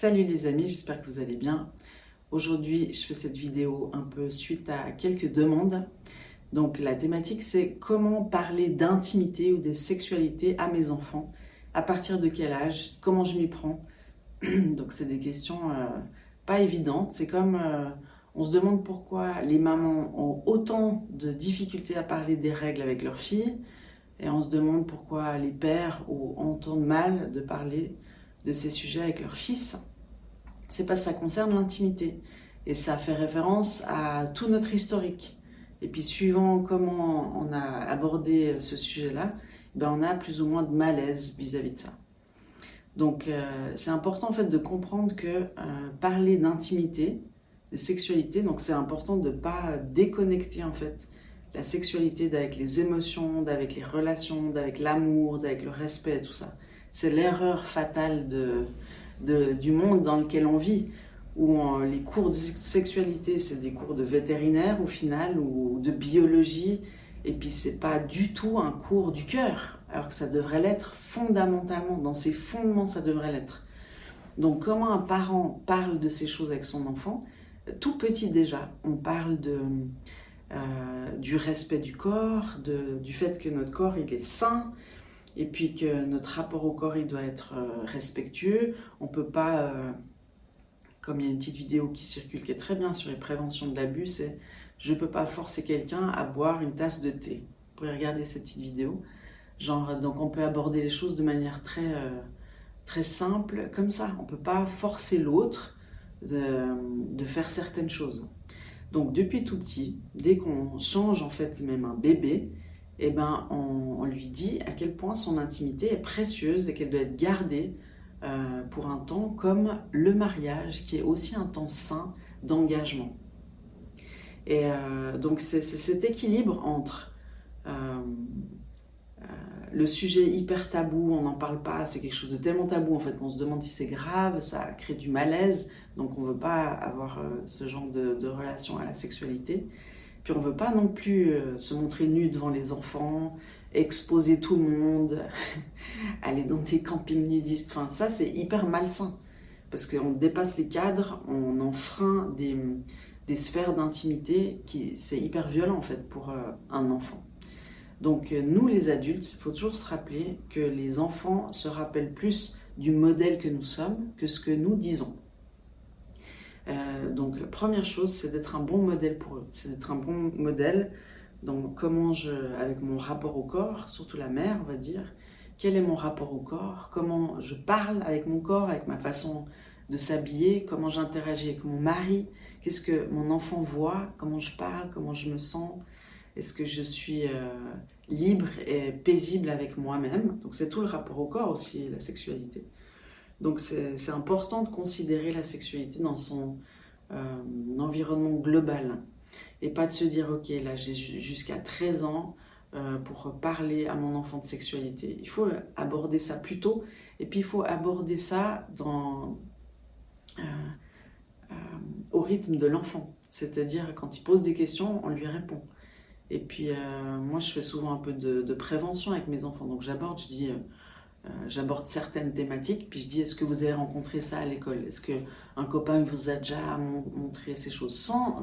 Salut les amis, j'espère que vous allez bien. Aujourd'hui, je fais cette vidéo un peu suite à quelques demandes. Donc la thématique c'est comment parler d'intimité ou de sexualité à mes enfants, à partir de quel âge, comment je m'y prends? Donc c'est des questions euh, pas évidentes. C'est comme euh, on se demande pourquoi les mamans ont autant de difficultés à parler des règles avec leurs filles, et on se demande pourquoi les pères entendent mal de parler de ces sujets avec leurs fils. C'est parce que ça concerne l'intimité et ça fait référence à tout notre historique. Et puis suivant comment on a abordé ce sujet-là, ben on a plus ou moins de malaise vis-à-vis de ça. Donc euh, c'est important en fait de comprendre que euh, parler d'intimité, de sexualité, donc c'est important de ne pas déconnecter en fait la sexualité d'avec les émotions, d'avec les relations, d'avec l'amour, d'avec le respect, tout ça. C'est l'erreur fatale de, du monde dans lequel on vit, où les cours de sexualité, c'est des cours de vétérinaire au final, ou de biologie, et puis c'est pas du tout un cours du cœur, alors que ça devrait l'être fondamentalement, dans ses fondements, ça devrait l'être. Donc comment un parent parle de ces choses avec son enfant? Tout petit déjà, on parle de euh, du respect du corps, du fait que notre corps il est sain, et puis que notre rapport au corps il doit être euh, respectueux. On peut pas, euh, comme il y a une petite vidéo qui circule qui est très bien sur les préventions de l'abus, c'est je peux pas forcer quelqu'un à boire une tasse de thé. Vous pouvez regarder cette petite vidéo. Genre, donc on peut aborder les choses de manière très, très simple, comme ça. On peut pas forcer l'autre de faire certaines choses. Donc depuis tout petit, dès qu'on change en fait même un bébé, eh ben, on, lui dit à quel point son intimité est précieuse et qu'elle doit être gardée euh, pour un temps comme le mariage, qui est aussi un temps sain d'engagement. Et euh, donc c'est cet équilibre entre euh, le sujet hyper tabou, on n'en parle pas, c'est quelque chose de tellement tabou en fait qu'on se demande si c'est grave, ça crée du malaise, donc on ne veut pas avoir ce genre de, relation à la sexualité. Puis on ne veut pas non plus euh, se montrer nu devant les enfants, exposer tout le monde, aller dans des campings nudistes, enfin ça c'est hyper malsain, parce qu'on dépasse les cadres, on enfreint des, sphères d'intimité qui c'est hyper violent en fait pour euh, un enfant. Donc euh, nous les adultes, il faut toujours se rappeler que les enfants se rappellent plus du modèle que nous sommes que ce que nous disons. Euh, donc la première chose, c'est d'être un bon modèle pour eux, c'est d'être un bon modèle dans comment je, avec mon rapport au corps, surtout la mère, on va dire, quel est mon rapport au corps, comment je parle avec mon corps, avec ma façon de s'habiller, comment j'interagis avec mon mari, qu'est-ce que mon enfant voit, comment je parle, comment je me sens, est-ce que je suis euh, libre et paisible avec moi-même? Donc c'est tout le rapport au corps aussi, la sexualité. Donc c'est important de considérer la sexualité dans son euh, environnement global et pas de se dire ok là j'ai jusqu'à 13 ans euh, pour parler à mon enfant de sexualité. Il faut aborder ça plus tôt et puis il faut aborder ça dans, au rythme de l'enfant. C'est-à-dire quand il pose des questions, on lui répond. Et puis, euh, moi, je fais souvent un peu de, prévention avec mes enfants. Donc, j'aborde, je dis, euh, euh, j'aborde certaines thématiques, puis je dis, est-ce que vous avez rencontré ça à l'école? Est-ce qu'un copain vous a déjà montré ces choses? Sans,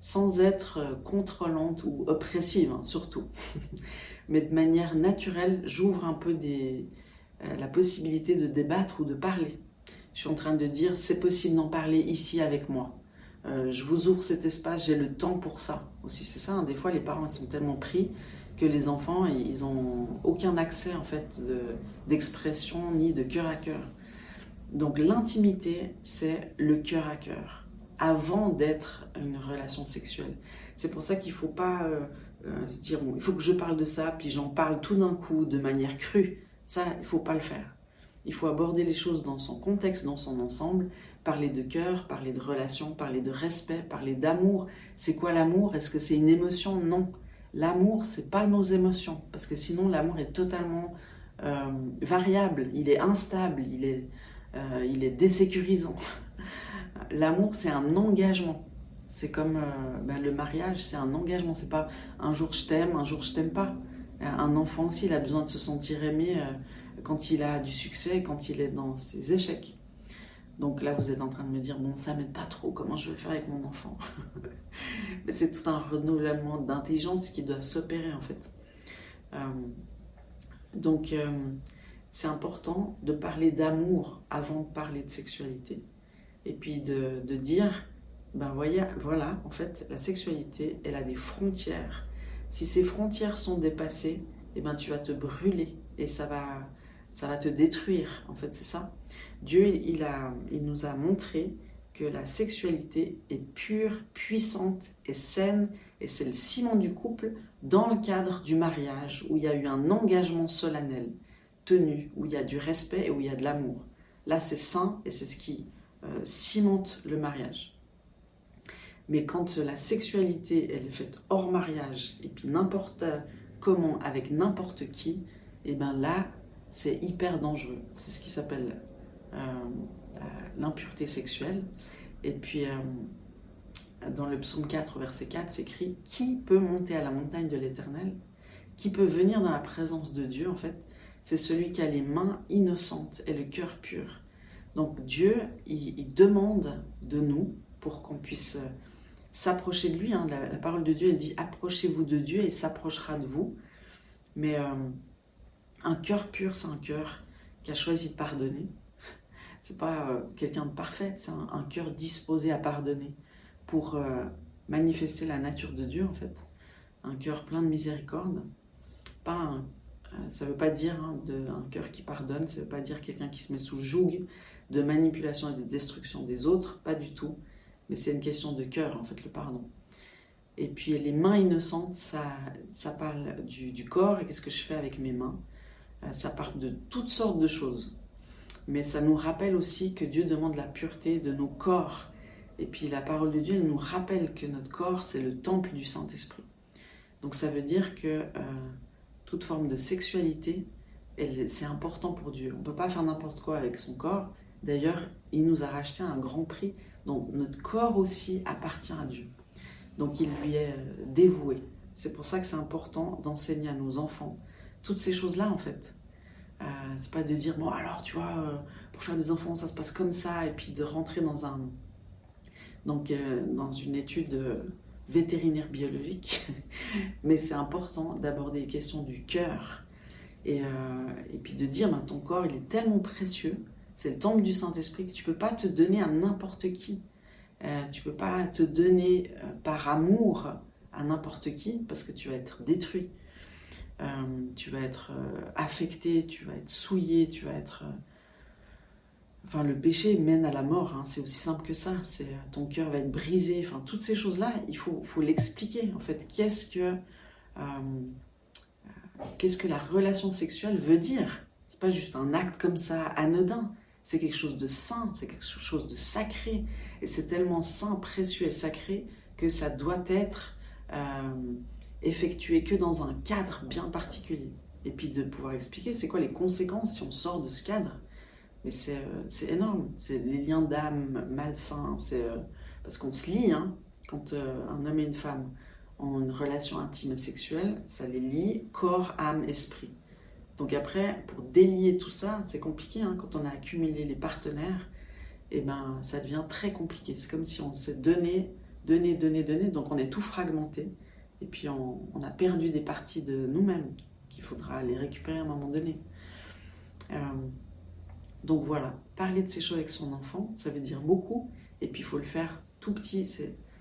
sans être contrôlante ou oppressive, hein, surtout. Mais de manière naturelle, j'ouvre un peu des, la possibilité de débattre ou de parler. Je suis en train de dire, c'est possible d'en parler ici avec moi. Euh, je vous ouvre cet espace, j'ai le temps pour ça aussi. C'est ça, hein. des fois les parents sont tellement pris que les enfants ils ont aucun accès en fait d'expression ni de cœur à cœur. Donc l'intimité c'est le cœur à cœur avant d'être une relation sexuelle. C'est pour ça qu'il faut pas euh, euh, se dire il faut que je parle de ça puis j'en parle tout d'un coup de manière crue. Ça il faut pas le faire. Il faut aborder les choses dans son contexte, dans son ensemble, parler de cœur, parler de relation, parler de respect, parler d'amour. C'est quoi l'amour? Est-ce que c'est une émotion? Non. L'amour, c'est pas nos émotions, parce que sinon l'amour est totalement euh, variable, il est instable, il est, euh, désécurisant. L'amour, c'est un engagement. C'est comme euh, ben, le mariage, c'est un engagement. C'est pas un jour je t'aime, un jour je t'aime pas. Un enfant aussi, il a besoin de se sentir aimé quand il a du succès, quand il est dans ses échecs. Donc là, vous êtes en train de me dire, bon, ça m'aide pas trop, comment je vais faire avec mon enfant c'est tout un renouvellement d'intelligence qui doit s'opérer en fait. Euh, donc, euh, c'est important de parler d'amour avant de parler de sexualité. Et puis de, de dire, ben voyez, voilà, en fait, la sexualité, elle a des frontières. Si ces frontières sont dépassées, eh ben, tu vas te brûler et ça va, ça va te détruire. En fait, c'est ça. Dieu, il, a, il nous a montré que la sexualité est pure, puissante et saine, et c'est le ciment du couple dans le cadre du mariage, où il y a eu un engagement solennel, tenu, où il y a du respect et où il y a de l'amour. Là, c'est sain et c'est ce qui euh, cimente le mariage. Mais quand la sexualité, elle est faite hors mariage, et puis n'importe comment, avec n'importe qui, et bien là, c'est hyper dangereux. C'est ce qui s'appelle euh, l'impureté sexuelle. Et puis, euh, dans le psaume 4, verset 4, c'est écrit Qui peut monter à la montagne de l'Éternel? Qui peut venir dans la présence de Dieu En fait, c'est celui qui a les mains innocentes et le cœur pur. Donc, Dieu, il, demande de nous pour qu'on puisse s'approcher de lui. Hein. La, parole de Dieu, elle dit Approchez-vous de Dieu et il s'approchera de vous. Mais euh, un cœur pur, c'est un cœur qui a choisi de pardonner c'est pas euh, quelqu'un de parfait, c'est un, cœur disposé à pardonner pour euh, manifester la nature de Dieu en fait. Un cœur plein de miséricorde. Pas euh, ça veut pas dire hein, de, un cœur qui pardonne, ça veut pas dire quelqu'un qui se met sous joug de manipulation et de destruction des autres, pas du tout. Mais c'est une question de cœur en fait, le pardon. Et puis les mains innocentes, ça, ça parle du, du corps et qu'est-ce que je fais avec mes mains? Ça parle de toutes sortes de choses mais ça nous rappelle aussi que Dieu demande la pureté de nos corps. Et puis la parole de Dieu nous rappelle que notre corps, c'est le temple du Saint-Esprit. Donc ça veut dire que euh, toute forme de sexualité, c'est important pour Dieu. On ne peut pas faire n'importe quoi avec son corps. D'ailleurs, il nous a racheté un grand prix. Donc notre corps aussi appartient à Dieu. Donc il lui est euh, dévoué. C'est pour ça que c'est important d'enseigner à nos enfants toutes ces choses-là en fait. Euh, c'est pas de dire, bon, alors, tu vois, euh, pour faire des enfants, ça se passe comme ça, et puis de rentrer dans un. Donc, euh, dans une étude vétérinaire biologique. Mais c'est important d'aborder les questions du cœur. Et, et, puis de dire, ben, ton corps, il est tellement précieux, c'est le temple du Saint-Esprit que tu peux pas te donner à n'importe qui. tu peux pas te donner par amour à n'importe qui parce que tu vas être détruit. Euh, tu vas être euh, affecté, tu vas être souillé, tu vas être... Euh, enfin, le péché mène à la mort, hein, c'est aussi simple que ça. C'est ton cœur va être brisé. Enfin, toutes ces choses-là, il faut, faut l'expliquer. En fait, qu'est-ce que qu'est-ce que la relation sexuelle veut dire? C'est pas juste un acte comme ça anodin. C'est quelque chose de saint, c'est quelque chose de sacré. Et c'est tellement saint, précieux et sacré que ça doit être effectué que dans un cadre bien particulier. Et puis de pouvoir expliquer c'est quoi les conséquences si on sort de ce cadre. Mais c'est euh, énorme. C'est les liens d'âme malsains. C'est euh, parce qu'on se lie, hein, quand euh, un homme et une femme ont une relation intime et sexuelle, ça les lie corps, âme, esprit. Donc après, pour délier tout ça, c'est compliqué. Hein, quand on a accumulé les partenaires, et eh ben, ça devient très compliqué. C'est comme si on s'est donné, donné, donné, donné. Donc on est tout fragmenté. Et puis on, a perdu des parties de nous-mêmes qu'il faudra les récupérer à un moment donné. Euh, donc voilà, parler de ces choses avec son enfant, ça veut dire beaucoup. Et puis il faut le faire tout petit.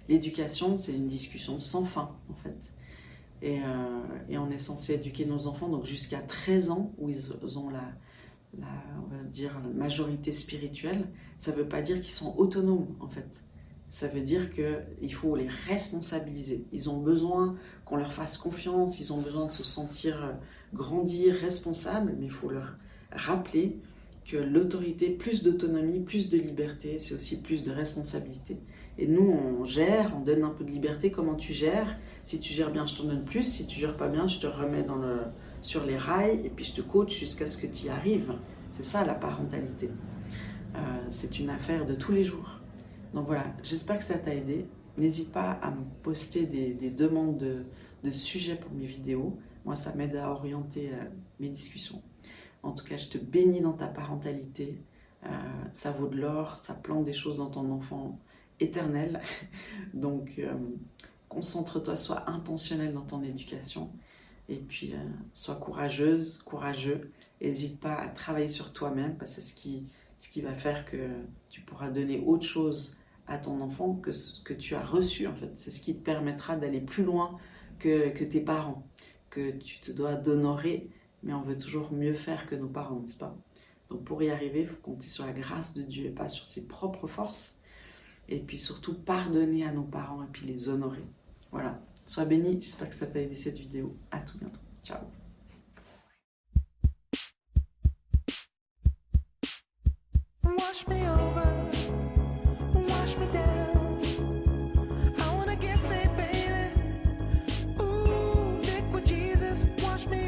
L'éducation, c'est une discussion sans fin en fait. Et, euh, on est censé éduquer nos enfants donc jusqu'à 13 ans où ils ont la, on va dire, la majorité spirituelle. Ça ne veut pas dire qu'ils sont autonomes en fait ça veut dire qu'il faut les responsabiliser. Ils ont besoin qu'on leur fasse confiance, ils ont besoin de se sentir euh, grandir, responsables, mais il faut leur rappeler que l'autorité, plus d'autonomie, plus de liberté, c'est aussi plus de responsabilité. Et nous, on gère, on donne un peu de liberté. Comment tu gères? Si tu gères bien, je t'en donne plus. Si tu gères pas bien, je te remets sur les rails et puis je te coach jusqu'à ce que tu y arrives. C'est ça la parentalité. Euh, c'est une affaire de tous les jours. Donc voilà, j'espère que ça t'a aidé. N'hésite pas à me poster des, demandes de, sujets pour mes vidéos. Moi, ça m'aide à orienter euh, mes discussions. En tout cas, je te bénis dans ta parentalité. ça vaut de l'or, ça plante des choses dans ton enfant éternel. Donc, concentre-toi, sois intentionnel dans ton éducation. Et puis, sois courageuse, courageux. N'hésite pas à travailler sur toi-même parce que c'est ce qui, ce qui va faire que tu pourras donner autre chose à ton enfant que ce que tu as reçu en fait. C'est ce qui te permettra d'aller plus loin que, que, tes parents, que tu te dois d'honorer, mais on veut toujours mieux faire que nos parents, n'est-ce pas? Donc pour y arriver, il faut compter sur la grâce de Dieu et pas sur ses propres forces. Et puis surtout pardonner à nos parents et puis les honorer. Voilà. Sois béni, j'espère que ça t'a aidé cette vidéo. À tout bientôt. Ciao.